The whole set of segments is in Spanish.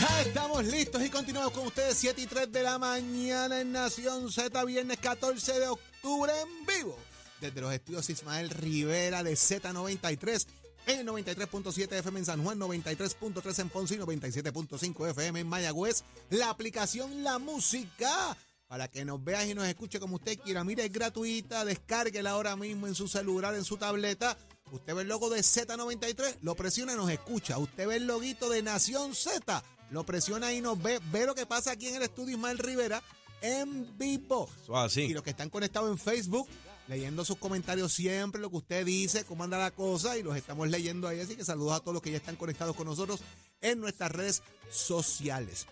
Ya estamos listos y continuamos con ustedes 7 y 3 de la mañana en Nación Z, viernes 14 de octubre en vivo. Desde los estudios Ismael Rivera de Z93 en el 93.7 FM en San Juan, 93.3 en Ponce y 97.5 FM en Mayagüez. La aplicación La Música para que nos veas y nos escuche como usted quiera. Mire, es gratuita, descárguela ahora mismo en su celular, en su tableta. Usted ve el logo de Z93, lo presiona y nos escucha. Usted ve el loguito de Nación Z, lo presiona y nos ve. Ve lo que pasa aquí en el estudio Ismael Rivera en vivo. Y los que están conectados en Facebook, leyendo sus comentarios siempre, lo que usted dice, cómo anda la cosa, y los estamos leyendo ahí. Así que saludos a todos los que ya están conectados con nosotros en nuestras redes sociales.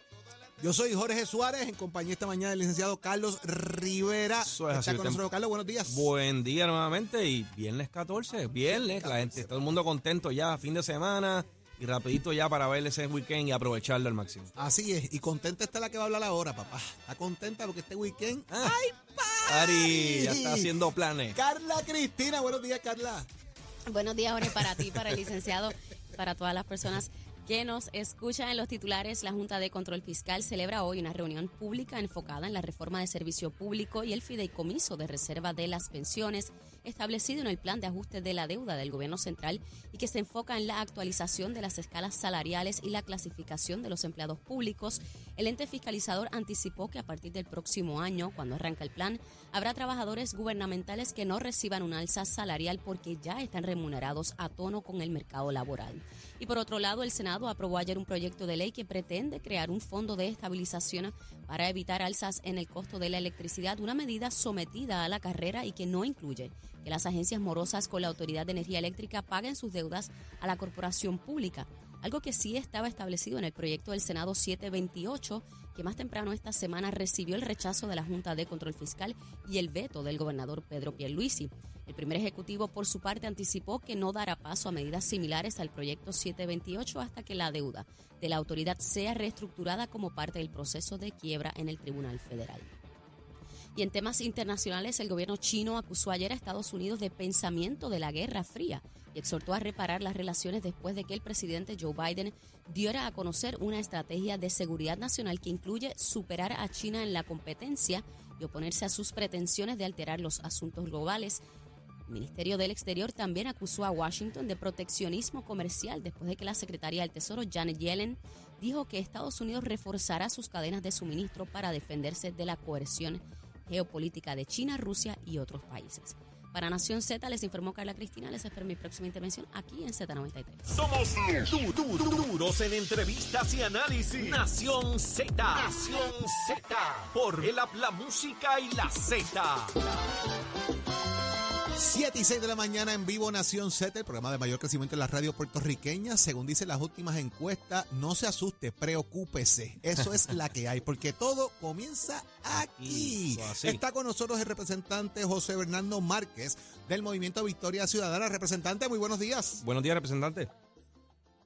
Yo soy Jorge Suárez, en compañía esta mañana del licenciado Carlos Rivera. Eso es Está así, con usted- nosotros, Carlos. Buenos días. Buen día nuevamente y viernes 14, viernes, la gente, todo el mundo contento ya, fin de semana y rapidito ya para ver ese weekend y aprovecharlo al máximo. Así es, y contenta está la que va a hablar ahora, papá. Está contenta porque este weekend. Ah. ¡Ay, Ari, ya está haciendo planes. Carla Cristina, buenos días, Carla. Buenos días, Jorge, para ti, para el licenciado, para todas las personas que nos escuchan en los titulares. La Junta de Control Fiscal celebra hoy una reunión pública enfocada en la reforma de servicio público y el fideicomiso de reserva de las pensiones establecido en el plan de ajuste de la deuda del gobierno central y que se enfoca en la actualización de las escalas salariales y la clasificación de los empleados públicos. El ente fiscalizador anticipó que a partir del próximo año, cuando arranca el plan, habrá trabajadores gubernamentales que no reciban una alza salarial porque ya están remunerados a tono con el mercado laboral. Y por otro lado, el Senado aprobó ayer un proyecto de ley que pretende crear un fondo de estabilización para evitar alzas en el costo de la electricidad, una medida sometida a la carrera y que no incluye que las agencias morosas con la Autoridad de Energía Eléctrica paguen sus deudas a la corporación pública, algo que sí estaba establecido en el proyecto del Senado 728, que más temprano esta semana recibió el rechazo de la Junta de Control Fiscal y el veto del gobernador Pedro Pierluisi. El primer ejecutivo, por su parte, anticipó que no dará paso a medidas similares al proyecto 728 hasta que la deuda de la autoridad sea reestructurada como parte del proceso de quiebra en el Tribunal Federal. Y en temas internacionales, el gobierno chino acusó ayer a Estados Unidos de pensamiento de la Guerra Fría y exhortó a reparar las relaciones después de que el presidente Joe Biden diera a conocer una estrategia de seguridad nacional que incluye superar a China en la competencia y oponerse a sus pretensiones de alterar los asuntos globales. El Ministerio del Exterior también acusó a Washington de proteccionismo comercial después de que la secretaria del Tesoro Janet Yellen dijo que Estados Unidos reforzará sus cadenas de suministro para defenderse de la coerción geopolítica de China, Rusia y otros países. Para Nación Z les informó Carla Cristina. Les espero mi próxima intervención aquí en Z93. Somos du- du- du- duros en entrevistas y análisis. Nación Z. Nación Z. Por el La Música y la Z. 7 y 6 de la mañana en vivo Nación Z, el programa de mayor crecimiento en la radio puertorriqueña. Según dicen las últimas encuestas, no se asuste, preocúpese. Eso es la que hay, porque todo comienza aquí. Así. Está con nosotros el representante José Bernardo Márquez del Movimiento Victoria Ciudadana. Representante, muy buenos días. Buenos días, representante.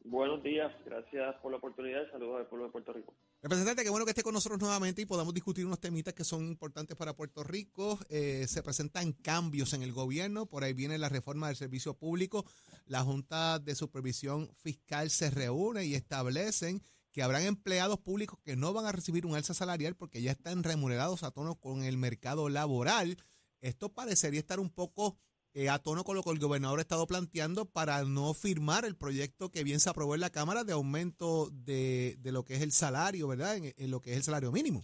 Buenos días, gracias por la oportunidad. Saludos al pueblo de Puerto Rico. Representante, qué bueno que esté con nosotros nuevamente y podamos discutir unos temitas que son importantes para Puerto Rico. Eh, se presentan cambios en el gobierno, por ahí viene la reforma del servicio público. La Junta de Supervisión Fiscal se reúne y establecen que habrán empleados públicos que no van a recibir un alza salarial porque ya están remunerados a tono con el mercado laboral. Esto parecería estar un poco eh, a tono con lo que el gobernador ha estado planteando para no firmar el proyecto que bien se aprobó en la Cámara de aumento de, de lo que es el salario, ¿verdad? En, lo que es el salario mínimo.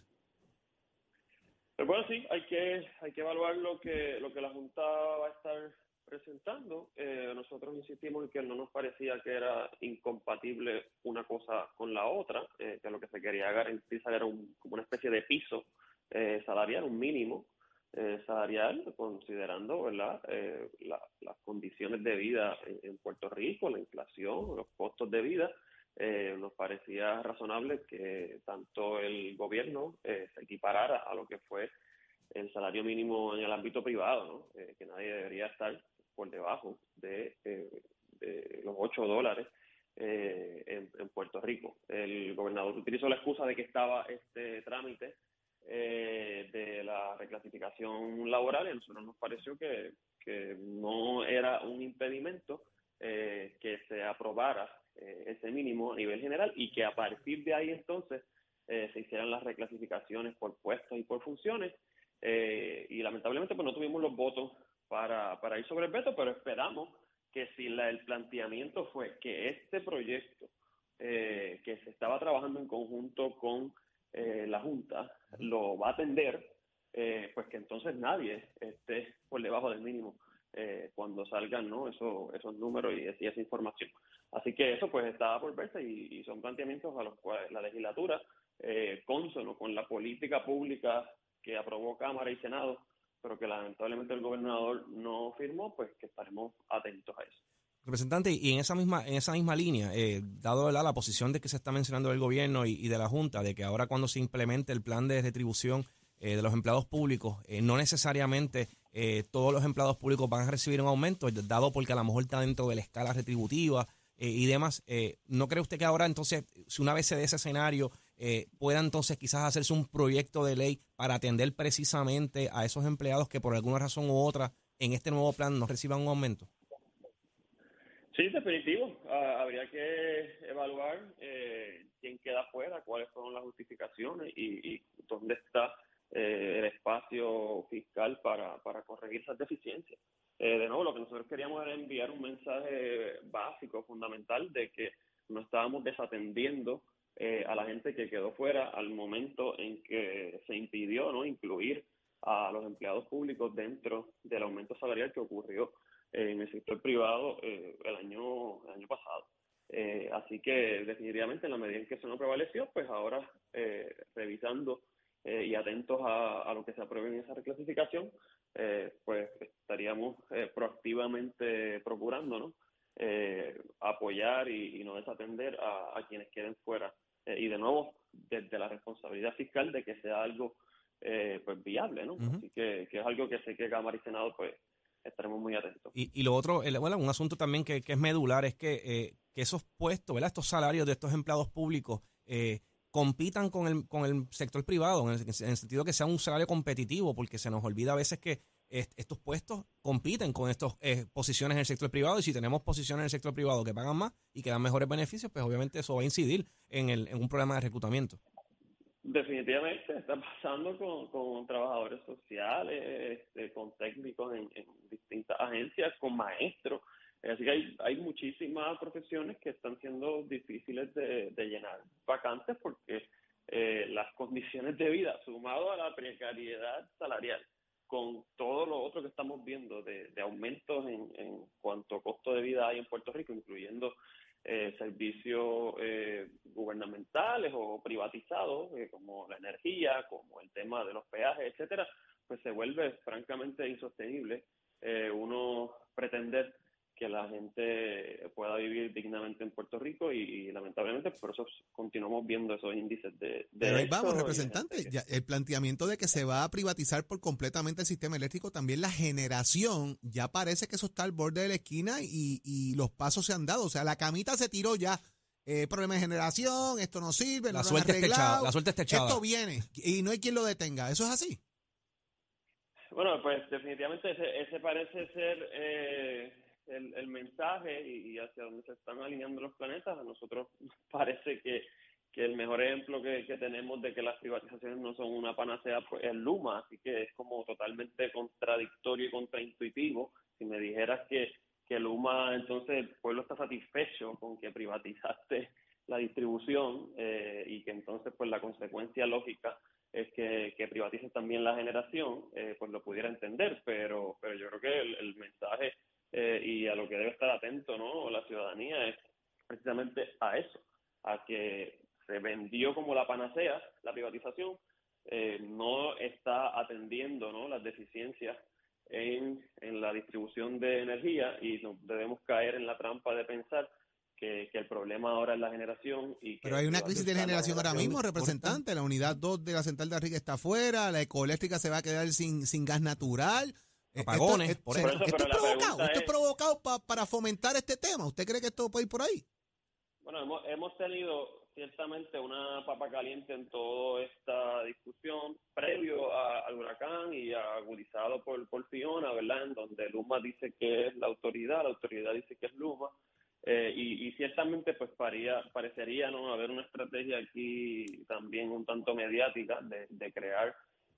Pero bueno, sí, hay que hay que evaluar lo que lo que la Junta va a estar presentando. Eh, nosotros insistimos en que no nos parecía que era incompatible una cosa con la otra, eh, que lo que se quería garantizar era un, como una especie de piso eh, salarial, un mínimo eh, salarial, considerando ¿verdad? Eh, la- las condiciones de vida en, Puerto Rico, la inflación, los costos de vida. eh, nos parecía razonable que tanto el gobierno eh, se equiparara a lo que fue el salario mínimo en el ámbito privado, ¿no? Eh, que nadie debería estar por debajo de, eh, de los 8 dólares en, en Puerto Rico. El gobernador utilizó la excusa de que estaba este trámite eh, de la reclasificación laboral y nosotros nos pareció que, que no era un impedimento eh, que se aprobara eh, ese mínimo a nivel general y que a partir de ahí entonces se hicieran las reclasificaciones por puestos y por funciones. Y lamentablemente pues no tuvimos los votos para, para ir sobre el veto, pero esperamos que si el planteamiento fue que este proyecto que se estaba trabajando en conjunto con la Junta lo va a atender, pues que entonces nadie esté por debajo del mínimo eh, cuando salgan ¿no? Eso, esos números y, esa información. Así que eso pues estaba por verse y, son planteamientos a los cuales la legislatura, eh, consono con la política pública que aprobó Cámara y Senado, pero que lamentablemente el gobernador no firmó, pues que estaremos atentos a eso. Representante, y en esa misma, en esa misma línea, eh, dado la, la posición de que se está mencionando del gobierno y, y, de la Junta, de que ahora cuando se implemente el plan de retribución eh, de los empleados públicos, eh, no necesariamente eh, todos los empleados públicos van a recibir un aumento, dado porque a lo mejor está dentro de la escala retributiva y demás. ¿No cree usted que ahora entonces, si una vez se dé ese escenario, pueda entonces quizás hacerse un proyecto de ley para atender precisamente a esos empleados que por alguna razón u otra en este nuevo plan no reciban un aumento? Sí, definitivo. Ah, habría que evaluar quién queda fuera, cuáles son las justificaciones y, dónde está eh, el espacio fiscal para, para corregir esas deficiencias. Eh, de nuevo, lo que nosotros queríamos era enviar un mensaje básico, fundamental, de que no estábamos desatendiendo eh, a la gente que quedó fuera al momento en que se impidió no incluir a los empleados públicos dentro del aumento salarial que ocurrió en el sector privado el año el año pasado. así que definitivamente en la medida en que eso no prevaleció, pues ahora revisando eh, y atentos a, lo que se apruebe en esa reclasificación, eh, pues estaríamos eh, proactivamente procurando ¿no? apoyar y, no desatender a, quienes queden fuera. y de nuevo, desde la responsabilidad fiscal de que sea algo pues viable, ¿no? Así que, que, es algo que sé que Cámara y Senado pues estaremos muy atentos. Y, y lo otro, bueno, un asunto también que, que es medular es que, que esos puestos, ¿verdad? estos salarios de estos empleados públicos, eh, compitan con el, con el sector privado, en el, sentido que sea un salario competitivo, porque se nos olvida a veces que estos puestos compiten con estas eh, posiciones en el sector privado y si tenemos posiciones en el sector privado que pagan más y que dan mejores beneficios, pues obviamente eso va a incidir en, el, en un problema de reclutamiento. Definitivamente está pasando con, con trabajadores sociales, este, con técnicos en, distintas agencias, con maestros. Así que hay, hay muchísimas profesiones que están siendo difíciles de, llenar vacantes porque eh, las condiciones de vida, sumado a la precariedad salarial, con todo lo otro que estamos viendo de, aumentos en, en cuanto a costo de vida hay en Puerto Rico, incluyendo eh, servicios eh, gubernamentales o privatizados, como la energía, como el tema de los peajes, etcétera, pues se vuelve francamente insostenible uno pretender que la gente pueda vivir dignamente en Puerto Rico y, lamentablemente por eso continuamos viendo esos índices de... Pero ahí vamos, representante, el planteamiento de que se va a privatizar por completamente el sistema eléctrico, también la generación, ya parece que eso está al borde de la esquina y, y los pasos se han dado, o sea, la camita se tiró ya. Eh, problema de generación, esto no sirve, la no suerte está echada, la suerte está echada. Esto viene y no hay quien lo detenga. ¿Eso es así? Bueno, pues definitivamente ese, ese parece ser eh, el, el mensaje y, hacia dónde se están alineando los planetas, a nosotros parece que, que el mejor ejemplo que, que, tenemos de que las privatizaciones no son una panacea pues, es Luma, así que es como totalmente contradictorio y contraintuitivo. Si me dijeras que, que Luma, entonces el pueblo está satisfecho con que privatizaste la distribución eh, y que entonces pues la consecuencia lógica es que, que privatices también la generación, eh, pues lo pudiera entender, pero, pero yo creo que el, el mensaje eh, y a lo que debe estar atento ¿no? la ciudadanía es precisamente a eso, a que se vendió como la panacea la privatización, eh, no está atendiendo ¿no? las deficiencias en, en la distribución de energía y no debemos caer en la trampa de pensar que, que, el problema ahora es la generación. Y Pero hay una crisis de generación ahora mismo, representante. La unidad 2 de la central de Arriga está afuera, la ecoeléctrica se va a quedar sin, sin gas natural. Eh, apagones. Esto, por esto, esto, es provocado, esto es provocado para fomentar este tema. ¿Usted cree que esto puede ir por ahí? Bueno, hemos, hemos tenido ciertamente una papa caliente en toda esta discusión previo al huracán y agudizado por, por Fiona, ¿verdad? En donde Luma dice que es la autoridad, la autoridad dice que es Luma. Eh, y, ciertamente pues paría, parecería no haber una estrategia aquí también un tanto mediática de, crear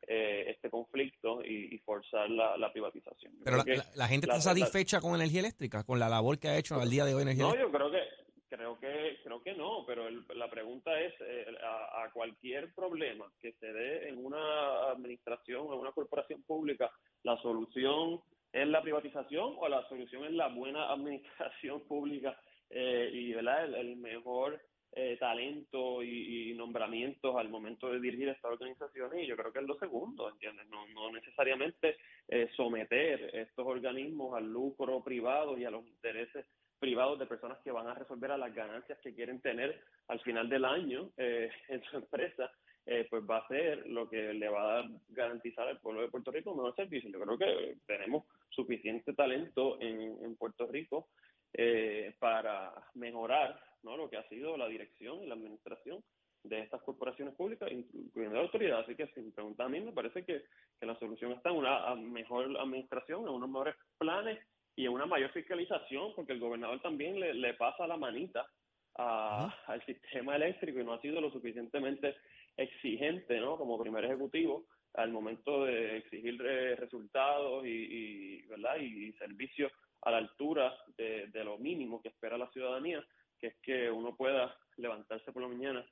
eh, este conflicto y, forzar la, privatización. Pero la, gente está satisfecha con energía eléctrica, con la labor que ha hecho al día de hoy energía no, yo creo que creo que creo que no, pero la pregunta es eh, a, a, cualquier problema que se dé en una administración o en una corporación pública, la solución es la privatización o la solución es la buena administración pública eh, y ¿verdad? El, mejor eh, talento y, nombramientos al momento de dirigir esta organización y yo creo que es lo segundo, ¿entiendes? No, no necesariamente eh, someter estos organismos al lucro privado y a los intereses privados de personas que van a resolver a las ganancias que quieren tener al final del año en su empresa eh, pues va a ser lo que le va a garantizar al pueblo de Puerto Rico un mejor servicio. Yo creo que tenemos suficiente talento en, Puerto Rico eh, para mejorar ¿no? lo que ha sido la dirección y la administración de estas corporaciones públicas, incluyendo la autoridad. Así que si me preguntan a mí, me parece que, la solución está en una mejor administración, en unos mejores planes y en una mayor fiscalización, porque el gobernador también le, le pasa la manita al sistema eléctrico y no ha sido lo suficientemente exigente, ¿no? Como primer ejecutivo al momento de exigir eh, resultados y, ¿verdad? y servicios a la altura de, lo mínimo que espera la ciudadanía, que es que uno pueda levantarse por la mañana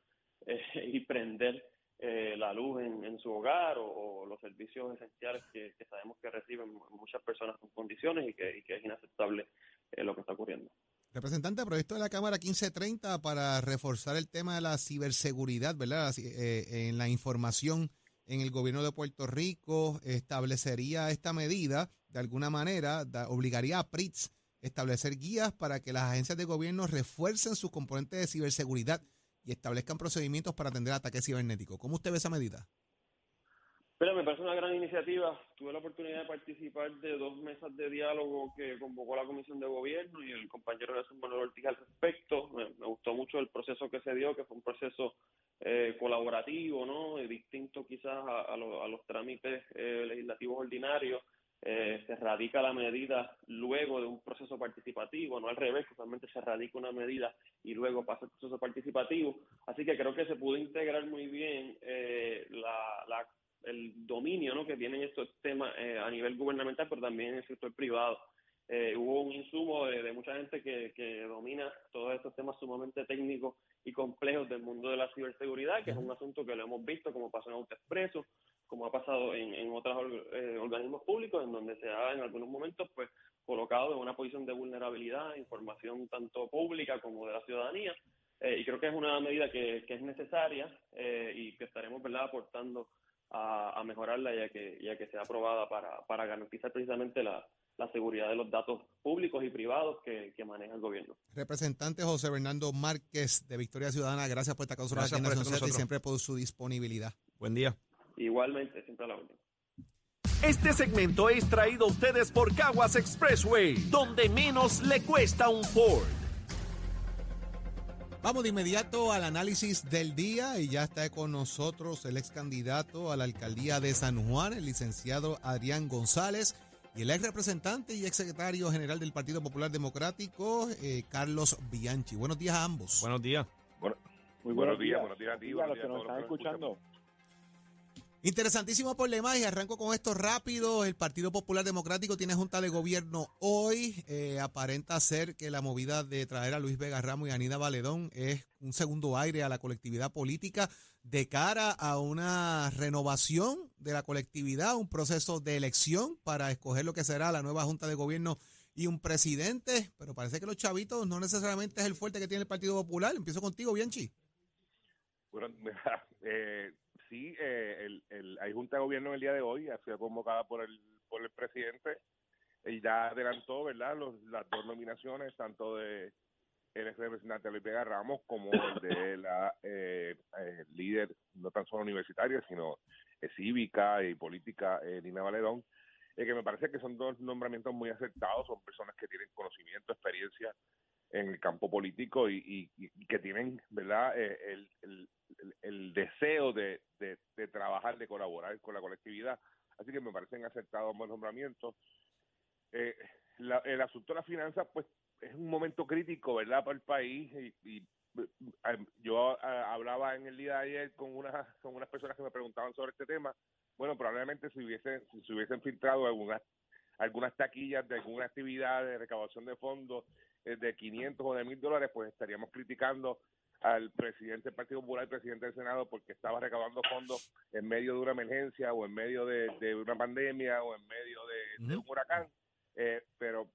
eh, y prender eh, la luz en, su hogar o, los servicios esenciales que, sabemos que reciben muchas personas con condiciones y que, y que es inaceptable lo que está ocurriendo. Representante, proyecto de la Cámara 1530 para reforzar el tema de la ciberseguridad, ¿verdad? Eh, en la información en el gobierno de Puerto Rico establecería esta medida, de alguna manera, obligaría a PRITS a establecer guías para que las agencias de gobierno refuercen sus componentes de ciberseguridad y establezcan procedimientos para atender ataques cibernéticos. ¿Cómo usted ve esa medida? Pero me parece una gran iniciativa. Tuve la oportunidad de participar de dos mesas de diálogo que convocó la Comisión de Gobierno y el compañero de Manuel Ortiz al respecto. Me, gustó mucho el proceso que se dio, que fue un proceso eh, colaborativo, ¿no? distinto quizás a, los trámites eh, legislativos ordinarios. Eh, se radica la medida luego de un proceso participativo, no al revés, usualmente se radica una medida y luego pasa el proceso participativo. Así que creo que se pudo integrar muy bien la, la el dominio ¿no? que tienen estos temas eh, a nivel gubernamental, pero también en el sector privado. Eh, hubo un insumo de, mucha gente que, que, domina todos estos temas sumamente técnicos y complejos del mundo de la ciberseguridad, que es un asunto que lo hemos visto como pasó en AutoExpreso, como ha pasado en, en otros eh, organismos públicos, en donde se ha en algunos momentos pues colocado en una posición de vulnerabilidad, información tanto pública como de la ciudadanía, y creo que es una medida que, que es necesaria y que estaremos ¿verdad? aportando a, mejorarla ya que, ya que sea aprobada para, para garantizar precisamente la, seguridad de los datos públicos y privados que, maneja el gobierno. Representante José Bernardo Márquez de Victoria Ciudadana, gracias por esta causa y siempre por su disponibilidad. Buen día. Igualmente, siempre a la orden. Este segmento es traído a ustedes por Caguas Expressway, donde menos le cuesta un Ford. Vamos de inmediato al análisis del día y ya está con nosotros el ex candidato a la alcaldía de San Juan, el licenciado Adrián González, y el ex representante y ex secretario general del Partido Popular Democrático, eh, Carlos Bianchi. Buenos días a ambos. Buenos días. muy buenos, días, buenos días a ti. Buenos días a los que nos están escuchando. Interesantísimo problema y arranco con esto rápido. El Partido Popular Democrático tiene junta de gobierno hoy. Eh, aparenta ser que la movida de traer a Luis Vega Ramos y Anida Valedón es un segundo aire a la colectividad política de cara a una renovación de la colectividad, un proceso de elección para escoger lo que será la nueva junta de gobierno y un presidente. Pero parece que los chavitos no necesariamente es el fuerte que tiene el Partido Popular. Empiezo contigo, Bianchi. Bueno, eh, sí, eh, el, el, hay junta de gobierno el día de hoy, ha sido convocada por el, por el presidente. y ya adelantó, ¿verdad?, Los, las dos nominaciones, tanto de el representante Luis Vega Ramos como el de la eh, eh, líder, no tan solo universitaria, sino cívica y política, Nina Valedón, que me parece que son dos nombramientos muy acertados, son personas que tienen conocimiento, experiencia en el campo político y, y, que tienen, ¿verdad?, el, el, el, deseo de, de, trabajar, de colaborar con la colectividad. Así que me parecen aceptados ambos nombramientos. Eh, el asunto de la finanza, pues es un momento crítico, ¿verdad?, para el país y, yo hablaba en el día de ayer con unas con unas personas que me preguntaban sobre este tema. Bueno, probablemente si hubiesen si se hubiesen filtrado algunas algunas taquillas de alguna actividad de recaudación de fondos eh, de 500 o de 1000 dólares, pues estaríamos criticando al presidente del Partido Popular, al presidente del Senado, porque estaba recaudando fondos en medio de una emergencia o en medio de, una pandemia o en medio de, un huracán. Eh, pero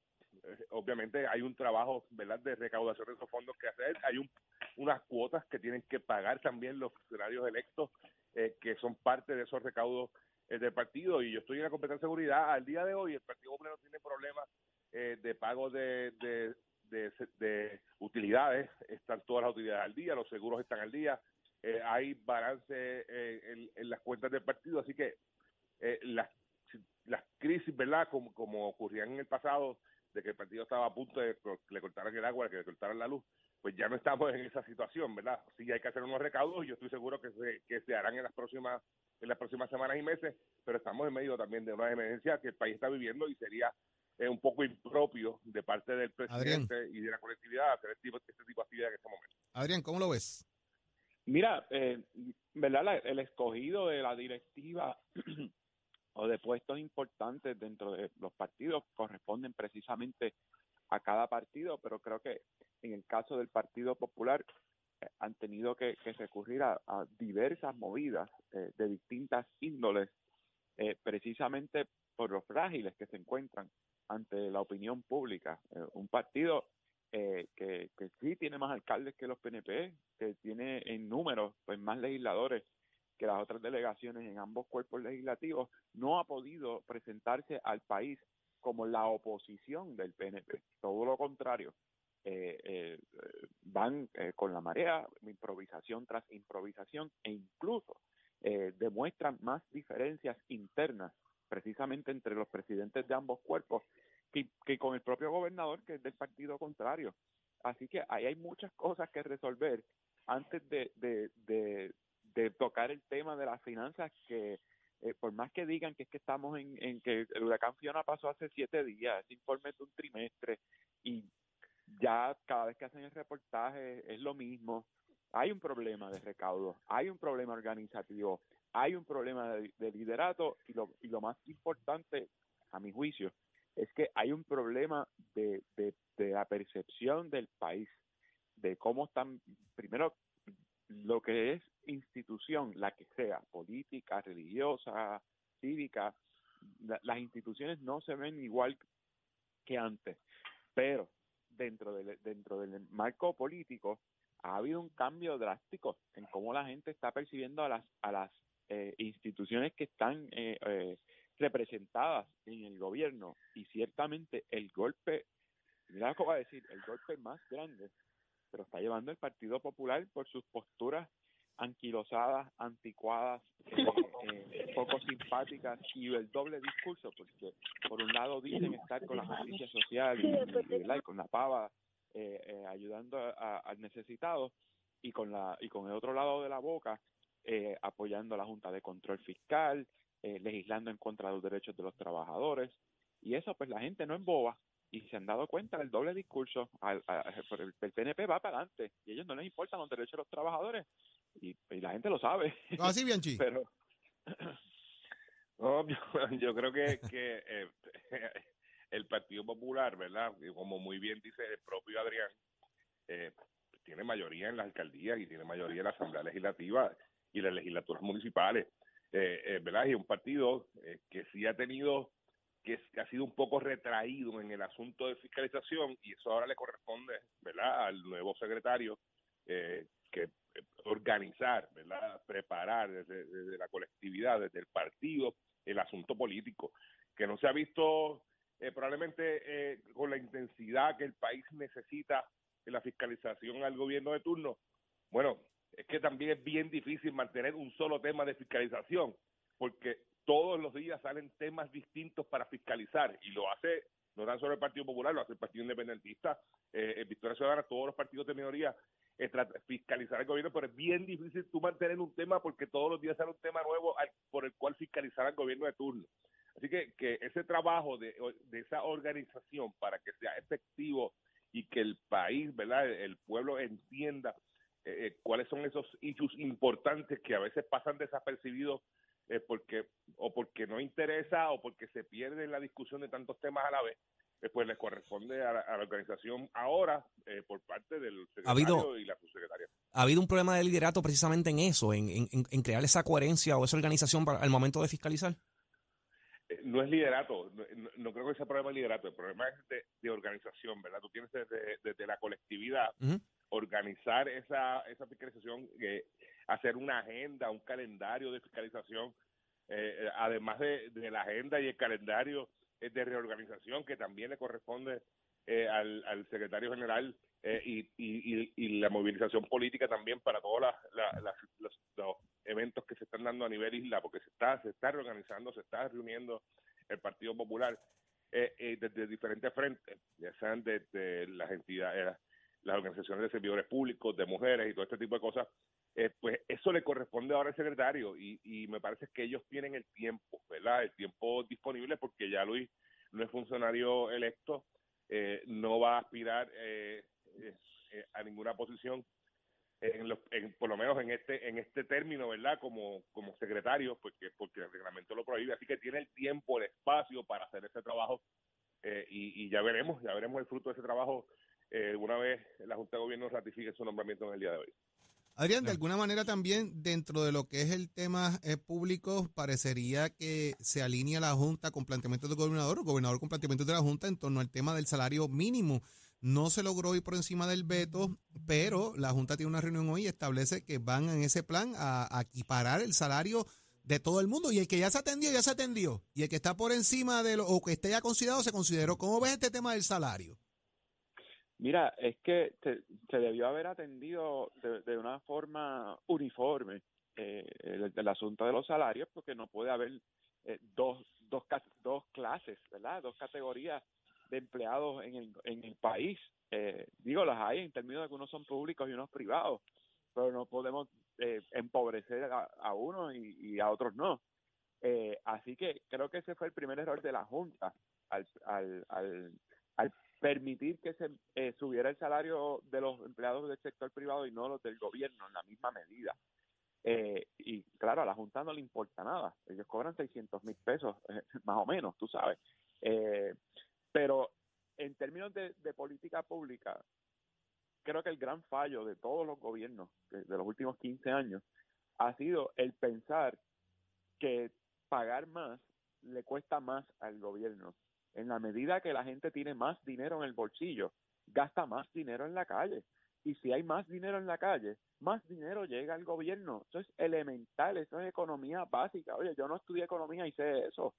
eh, obviamente hay un trabajo verdad de recaudación de esos fondos que hacer, hay un, unas cuotas que tienen que pagar también los funcionarios electos que son parte de esos recaudos del partido y yo estoy en la completa seguridad. Al día de hoy el Partido Popular no tiene problemas de pago de, de, de, utilidades, están todas las utilidades al día, los seguros están al día, eh, hay balance eh, en, las cuentas del partido, así que eh, las, las crisis, ¿verdad? Como, como ocurrían en el pasado, de que el partido estaba a punto de que le cortaran el agua, que le cortaran la luz, pues ya no estamos en esa situación, ¿verdad? Sí hay que hacer unos recaudos y yo estoy seguro que se, que se harán en las próximas en las próximas semanas y meses, pero estamos en medio también de una emergencia que el país está viviendo y sería es un poco impropio de parte del presidente y de la colectividad hacer este tipo, este tipo de actividad en este momento. Adrián, ¿cómo lo ves? Mira, eh, ¿verdad? el escogido de la directiva o de puestos importantes dentro de los partidos corresponden precisamente a cada partido, pero creo que en el caso del Partido Popular eh, han tenido que, recurrir a, diversas movidas eh, de distintas índoles, precisamente por los frágiles que se encuentran ante la opinión pública. Eh, un partido eh, que, que, sí tiene más alcaldes que los PNP, que tiene en números pues más legisladores que las otras delegaciones en ambos cuerpos legislativos, no ha podido presentarse al país como la oposición del PNP. Todo lo contrario. Eh, van con la marea, improvisación tras improvisación, e incluso demuestran más diferencias internas precisamente entre los presidentes de ambos cuerpos que, con el propio gobernador que es del partido contrario. Así que ahí hay muchas cosas que resolver antes de, de, tocar el tema de las finanzas que eh, por más que digan que es que estamos en, que el huracán Fiona pasó hace siete días, ese informe de un trimestre y ya cada vez que hacen el reportaje es lo mismo. Hay un problema de recaudo, hay un problema organizativo, hay un problema de, liderato y lo, y lo más importante, a mi juicio, es que hay un problema de, de, la percepción del país, de cómo están, primero, lo que es institución, la que sea, política, religiosa, cívica, las instituciones no se ven igual que antes, pero dentro del, dentro del marco político ha habido un cambio drástico en cómo la gente está percibiendo a las, a las eh, instituciones que están eh, eh, representadas en el gobierno y ciertamente el golpe, mira lo a decir, el golpe más grande, pero está llevando el Partido Popular por sus posturas anquilosadas, anticuadas, poco simpáticas y el doble discurso, porque por un lado dicen estar con la justicia social y, con la pava ayudando al necesitado y con la y con el otro lado de la boca eh, apoyando a la Junta de Control Fiscal, eh, legislando en contra de los derechos de los trabajadores. Y eso, pues la gente no es boba y se han dado cuenta del doble discurso. Al, el, PNP va para adelante y a ellos no les importan los derechos de los trabajadores y, la gente lo sabe. Así, Bianchi. Pero yo, creo que, que eh, el Partido Popular, ¿verdad? Como muy bien dice el propio Adrián, tiene mayoría en las alcaldías y tiene mayoría en la Asamblea Legislativa y las legislaturas municipales, eh, eh, ¿verdad? Y un partido eh, que sí ha tenido, que, ha sido un poco retraído en el asunto de fiscalización y eso ahora le corresponde, ¿verdad? Al nuevo secretario que organizar, ¿verdad? Preparar desde, la colectividad, desde el partido, el asunto político, que no se ha visto probablemente con la intensidad que el país necesita en la fiscalización al gobierno de turno. Bueno, es que también es bien difícil mantener un solo tema de fiscalización, porque todos los días salen temas distintos para fiscalizar y lo hace no tan solo el Partido Popular, lo hace el Partido Independentista, eh, Victoria Ciudadana, todos los partidos de minoría eh, fiscalizar el gobierno, pero es bien difícil tú mantener un tema porque todos los días sale un tema nuevo por el cual fiscalizar al gobierno de turno. Así que, que ese trabajo de, de esa organización para que sea efectivo y que el país, ¿verdad? El pueblo entienda eh, eh, cuáles son esos issues importantes que a veces pasan desapercibidos eh, porque o porque no interesa o porque se pierde la discusión de tantos temas a la vez pues les corresponde a la, organización ahora por parte del secretario y la subsecretaria. ¿Ha habido un problema de liderato precisamente en eso, en, en, crear esa coherencia o esa organización para el momento de fiscalizar? no es liderato, no, creo que sea problema de liderato, el problema es de, organización, ¿verdad? Tú tienes desde, la colectividad organizar esa, esa fiscalización, eh, hacer una agenda, un calendario de fiscalización, eh, eh, además de, la agenda y el calendario de reorganización que también le corresponde al, al, secretario general y, y, la movilización política también para todos los, los, eventos que se están dando a nivel isla, porque se está, se está reorganizando, se está reuniendo el Partido Popular desde diferentes frentes, ya sean desde las entidades, las organizaciones de servidores públicos, de mujeres y todo este tipo de cosas, eh, pues eso le corresponde ahora al secretario y, y me parece que ellos tienen el tiempo, ¿verdad? El tiempo disponible porque ya Luis no es funcionario electo, eh, no va a aspirar eh, a ninguna posición en los, por lo menos en este en este término, ¿verdad? Como como secretario, porque porque el reglamento lo prohíbe, así que tiene el tiempo, el espacio para hacer ese trabajo y, y ya veremos, ya veremos el fruto de ese trabajo eh, una vez la Junta de Gobierno ratifique su nombramiento en el día de hoy. Adrián, de alguna manera también dentro de lo que es el tema eh, público, parecería que se alinea la Junta con planteamientos del gobernador, el gobernador con planteamientos de la Junta en torno al tema del salario mínimo. No se logró ir por encima del veto, pero la Junta tiene una reunión hoy y establece que van en ese plan a, a equiparar el salario de todo el mundo y el que ya se atendió, ya se atendió. Y el que está por encima de lo o que esté ya considerado, se consideró. ¿Cómo ves este tema del salario? Mira, es que se debió haber atendido de, una forma uniforme eh, el, asunto de los salarios, porque no puede haber eh, dos, dos, dos clases, ¿verdad? Dos categorías de empleados en el, en el país. Eh, digo, las hay en términos de que unos son públicos y unos privados, pero no podemos eh, empobrecer a, a unos y, a otros no. Así que creo que ese fue el primer error de la Junta al, al, al permitir que se eh, subiera el salario de los empleados del sector privado y no los del gobierno en la misma medida. Eh, y claro, a la Junta no le importa nada. Ellos cobran 600 mil pesos, eh, más o menos, tú sabes. pero en términos de, política pública, creo que el gran fallo de todos los gobiernos de los últimos 15 años ha sido el pensar que pagar más le cuesta más al gobierno en la medida que la gente tiene más dinero en el bolsillo, gasta más dinero en la calle. Y si hay más dinero en la calle, más dinero llega al gobierno. Eso es elemental, eso es economía básica. Oye, yo no estudié economía y sé eso.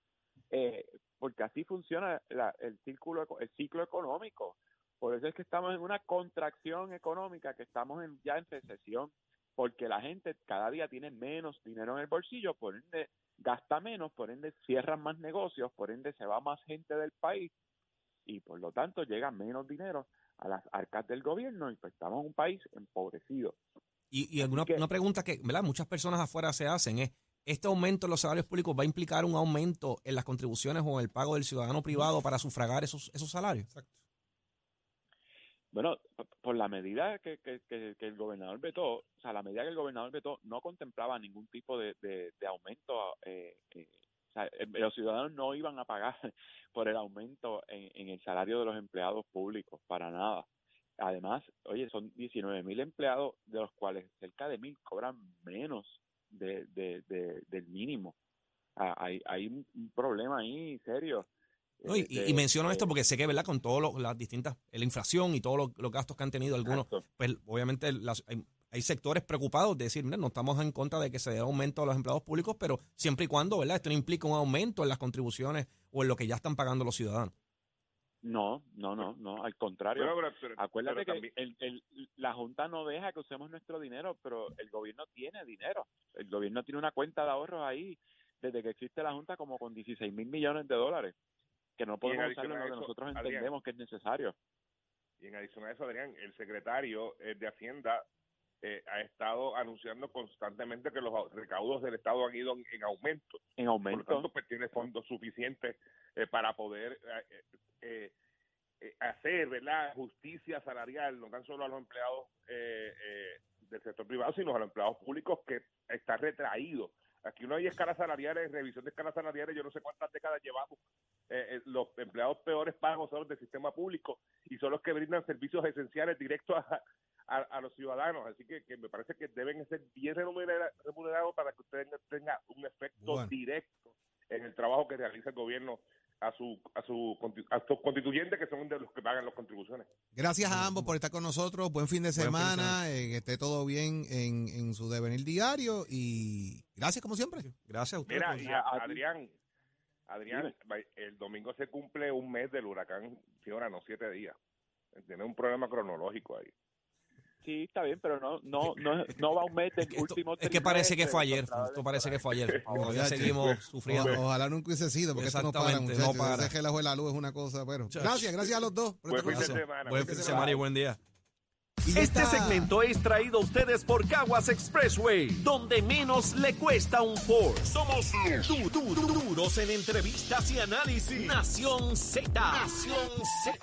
Eh, porque así funciona el, círculo, el ciclo económico. Por eso es que estamos en una contracción económica, que estamos en, ya en recesión, porque la gente cada día tiene menos dinero en el bolsillo, por ende gasta menos, por ende cierran más negocios, por ende se va más gente del país y por lo tanto llega menos dinero a las arcas del gobierno y pues estamos en un país empobrecido. Y, y alguna una pregunta que ¿verdad? muchas personas afuera se hacen es, ¿este aumento en los salarios públicos va a implicar un aumento en las contribuciones o en el pago del ciudadano privado para sufragar esos, esos salarios? Exacto. Bueno, por la medida que, que, que, el gobernador vetó, o sea, la medida que el gobernador vetó no contemplaba ningún tipo de, de, aumento. Eh, eh, o sea, eh, los ciudadanos no iban a pagar por el aumento en, en, el salario de los empleados públicos, para nada. Además, oye, son 19 mil empleados, de los cuales cerca de mil cobran menos de, de, del mínimo. Ah, hay, hay un problema ahí serio y, este, menciono esto eh, porque sé que, ¿verdad? Con todas las distintas, la inflación y todos los, gastos que han tenido algunos, pues obviamente hay, sectores preocupados de decir, mira, no estamos en contra de que se dé aumento a los empleados públicos, pero siempre y cuando, ¿verdad? Esto no implica un aumento en las contribuciones o en lo que ya están pagando los ciudadanos. No, no, no, no, al contrario. Acuérdate que la Junta no deja que usemos nuestro dinero, pero el gobierno tiene dinero. El gobierno tiene una cuenta de ahorros ahí desde que existe la Junta como con 16 mil millones de dólares que no podemos usarlo en lo que nosotros entendemos que es necesario. Y en adición a eso, Adrián, el secretario eh, de Hacienda eh, ha estado anunciando constantemente que los recaudos del Estado han ido en, aumento. En aumento. Por lo tanto, pues tiene fondos suficientes eh, para poder eh, hacer, ¿verdad? Justicia salarial, no tan solo a los empleados eh, eh, del sector privado, sino a los empleados públicos que están retraídos. Aquí no hay escalas salariales, revisión de escalas salariales, yo no sé cuántas décadas llevamos. Eh, eh, los empleados peores pagos son los del sistema público y son los que brindan servicios esenciales directos a, a, a los ciudadanos. Así que, que me parece que deben ser bien remunera- remunerados para que ustedes tengan un efecto Bueno. directo en el trabajo que realiza el gobierno a su a su conti- a sus constituyentes que son de los que pagan las contribuciones. Gracias a ambos por estar con nosotros. Buen fin de semana. eh, que esté todo bien en, en su devenir diario. Y gracias, como siempre. Gracias a usted. Mira, por- y a- a ti. Adrián, Adrián, el domingo se cumple un mes del huracán Fiona, no siete días. Tiene un problema cronológico ahí. Sí, está bien, pero no no no, no va un mes del Es que esto- último es que parece que fue ayer. Esto parece que fue ayer. Todavía Muchachos. seguimos O- sufriendo. ojalá nunca hubiese sido, porque esto no para, Exactamente, no muchachos. para. Ese de la luz es una cosa, pero. Muchachos. Gracias, gracias a los dos. por Buen estar con fin de semana. Buen fin de semana y buen día. Y Este está. segmento es traído a ustedes por Caguas Expressway, donde menos le cuesta un Ford. Somos du- du- du- duros en entrevistas y análisis. Nación Z. Nación Z.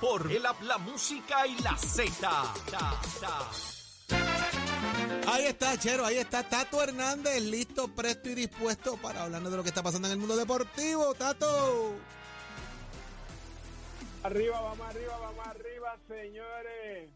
Por el app La Música y la Z. Ahí está, Chero, ahí está Tato Hernández, listo, presto y dispuesto para hablarnos de lo que está pasando en el mundo deportivo. Tato. Arriba, vamos arriba, vamos arriba, señores.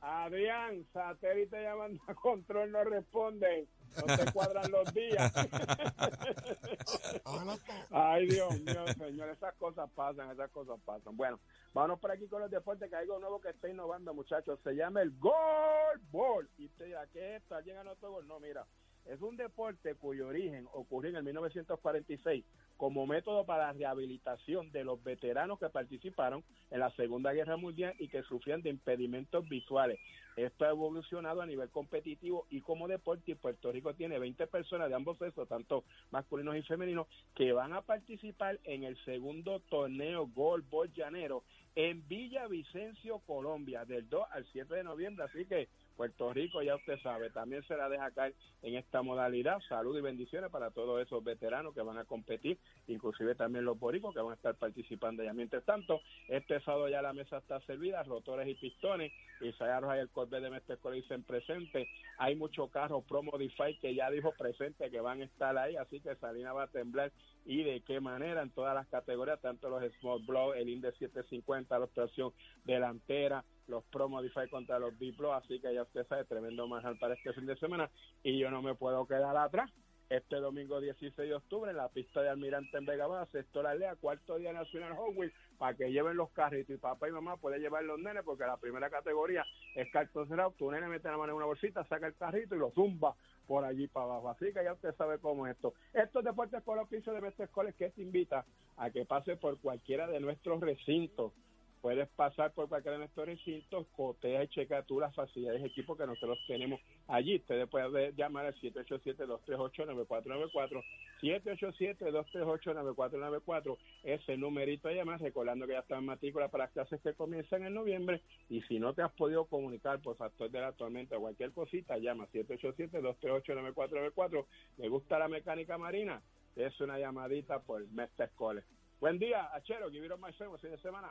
Adrián, satélite llamando a control, no responden. No se cuadran los días. Ay, Dios mío, señor, esas cosas pasan, esas cosas pasan. Bueno, vámonos por aquí con los deportes, que hay algo nuevo que está innovando, muchachos. Se llama el Goal Ball. Y usted dirá, ¿qué es esto? ¿Alguien anotó gol? No, mira, es un deporte cuyo origen ocurrió en el 1946 como método para la rehabilitación de los veteranos que participaron en la Segunda Guerra Mundial y que sufrían de impedimentos visuales. Esto ha evolucionado a nivel competitivo y como deporte y Puerto Rico tiene 20 personas de ambos sexos, tanto masculinos y femeninos, que van a participar en el segundo torneo Gol Llanero en Villavicencio, Colombia, del 2 al 7 de noviembre. Así que Puerto Rico, ya usted sabe, también se la deja caer en esta modalidad. Salud y bendiciones para todos esos veteranos que van a competir, inclusive también los boricos que van a estar participando ya. Mientras tanto, este sábado ya la mesa está servida, rotores y pistones, Isaiah Rojas y el Corvette de Mestre Escola dicen presente. Hay muchos carros Pro Modify que ya dijo presente que van a estar ahí, así que Salina va a temblar y de qué manera en todas las categorías, tanto los Small Blow, el Index 750, la operación delantera, los Pro Modify contra los Blow, así que ya usted sabe, tremendo manjar para este fin de semana y yo no me puedo quedar atrás. Este domingo 16 de octubre en la pista de Almirante en Vega Baja, sexto la cuarto día Nacional Wheels, para que lleven los carritos y papá y mamá pueden llevar los nenes porque la primera categoría es cartón cerrado, tu nene mete la mano en una bolsita, saca el carrito y lo zumba por allí para abajo. Así que ya usted sabe cómo es esto. Estos deportes con los pisos de Mestre Escoles que te invita a que pase por cualquiera de nuestros recintos. Puedes pasar por cualquiera de nuestros recintos, cotea y checa tú las facilidades y equipos que nosotros tenemos allí. Ustedes pueden llamar al 787-238-9494, 787-238-9494, ese numerito a llamar, recordando que ya está en matrícula para las clases que comienzan en noviembre, y si no te has podido comunicar por factor de la tormenta o cualquier cosita, llama 787-238-9494. ¿Le gusta la mecánica marina? Es una llamadita por Mestre Escoles. Buen día, Achero, up my show, fin de semana.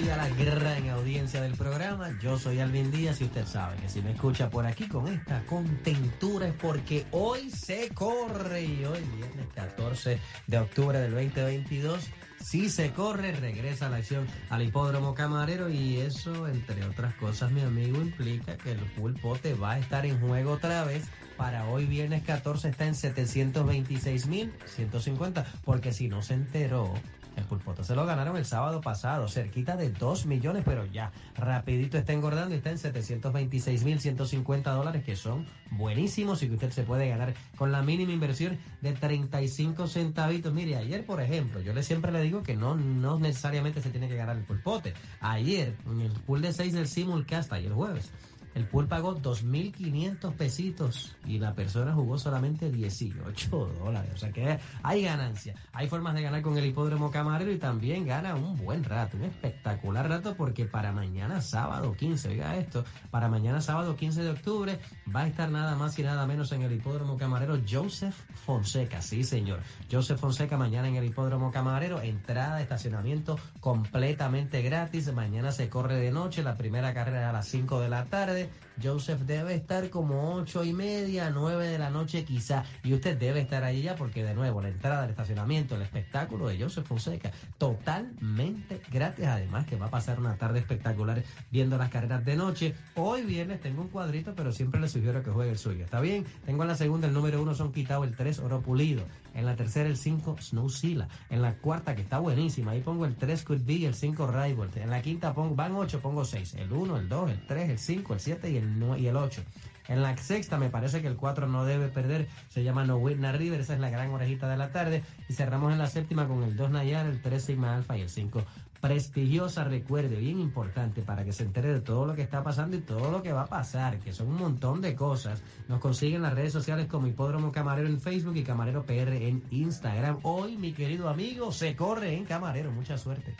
y a la gran audiencia del programa. Yo soy Alvin Díaz y usted sabe que si me escucha por aquí con esta contentura es porque hoy se corre y hoy viernes 14 de octubre del 2022. Si se corre, regresa la acción al hipódromo camarero y eso, entre otras cosas, mi amigo, implica que el pulpote va a estar en juego otra vez. Para hoy viernes 14 está en 726.150 porque si no se enteró, el pulpote se lo ganaron el sábado pasado, cerquita de 2 millones, pero ya rapidito está engordando y está en 726.150 dólares, que son buenísimos y que usted se puede ganar con la mínima inversión de 35 centavitos. Mire, ayer, por ejemplo, yo le siempre le digo que no, no necesariamente se tiene que ganar el pulpote. Ayer, en el pool de 6 del Simulcast, ayer jueves, El pool pagó 2.500 pesitos y la persona jugó solamente 18 dólares. O sea que hay ganancia. Hay formas de ganar con el hipódromo camarero y también gana un buen rato, un espectacular rato porque para mañana sábado 15, oiga esto, para mañana sábado 15 de octubre va a estar nada más y nada menos en el hipódromo camarero Joseph Fonseca. Sí, señor. Joseph Fonseca mañana en el hipódromo camarero. Entrada estacionamiento completamente gratis. Mañana se corre de noche. La primera carrera a las 5 de la tarde de Joseph debe estar como ocho y media, 9 de la noche quizá. Y usted debe estar ahí ya porque de nuevo la entrada del estacionamiento, el espectáculo de Joseph Fonseca, totalmente gratis. Además que va a pasar una tarde espectacular viendo las carreras de noche. Hoy viernes tengo un cuadrito, pero siempre le sugiero que juegue el suyo. ¿Está bien? Tengo en la segunda el número uno son quitado el 3 oro pulido. En la tercera el 5 Snow Sila. En la cuarta que está buenísima, ahí pongo el 3 Could Be el 5 Rival. En la quinta pongo, van 8, pongo 6. El 1, el 2, el 3, el 5, el 7 y el, 9, y el 8. En la sexta me parece que el 4 no debe perder, se llama No Whitna River, esa es la gran orejita de la tarde. Y cerramos en la séptima con el 2 Nayar, el 3 Sigma Alpha y el 5 prestigiosa, recuerde, bien importante para que se entere de todo lo que está pasando y todo lo que va a pasar, que son un montón de cosas. Nos consiguen las redes sociales como Hipódromo Camarero en Facebook y Camarero PR en Instagram. Hoy, mi querido amigo, se corre en Camarero. Mucha suerte.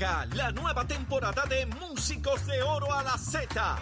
La nueva temporada de Músicos de Oro a la Z.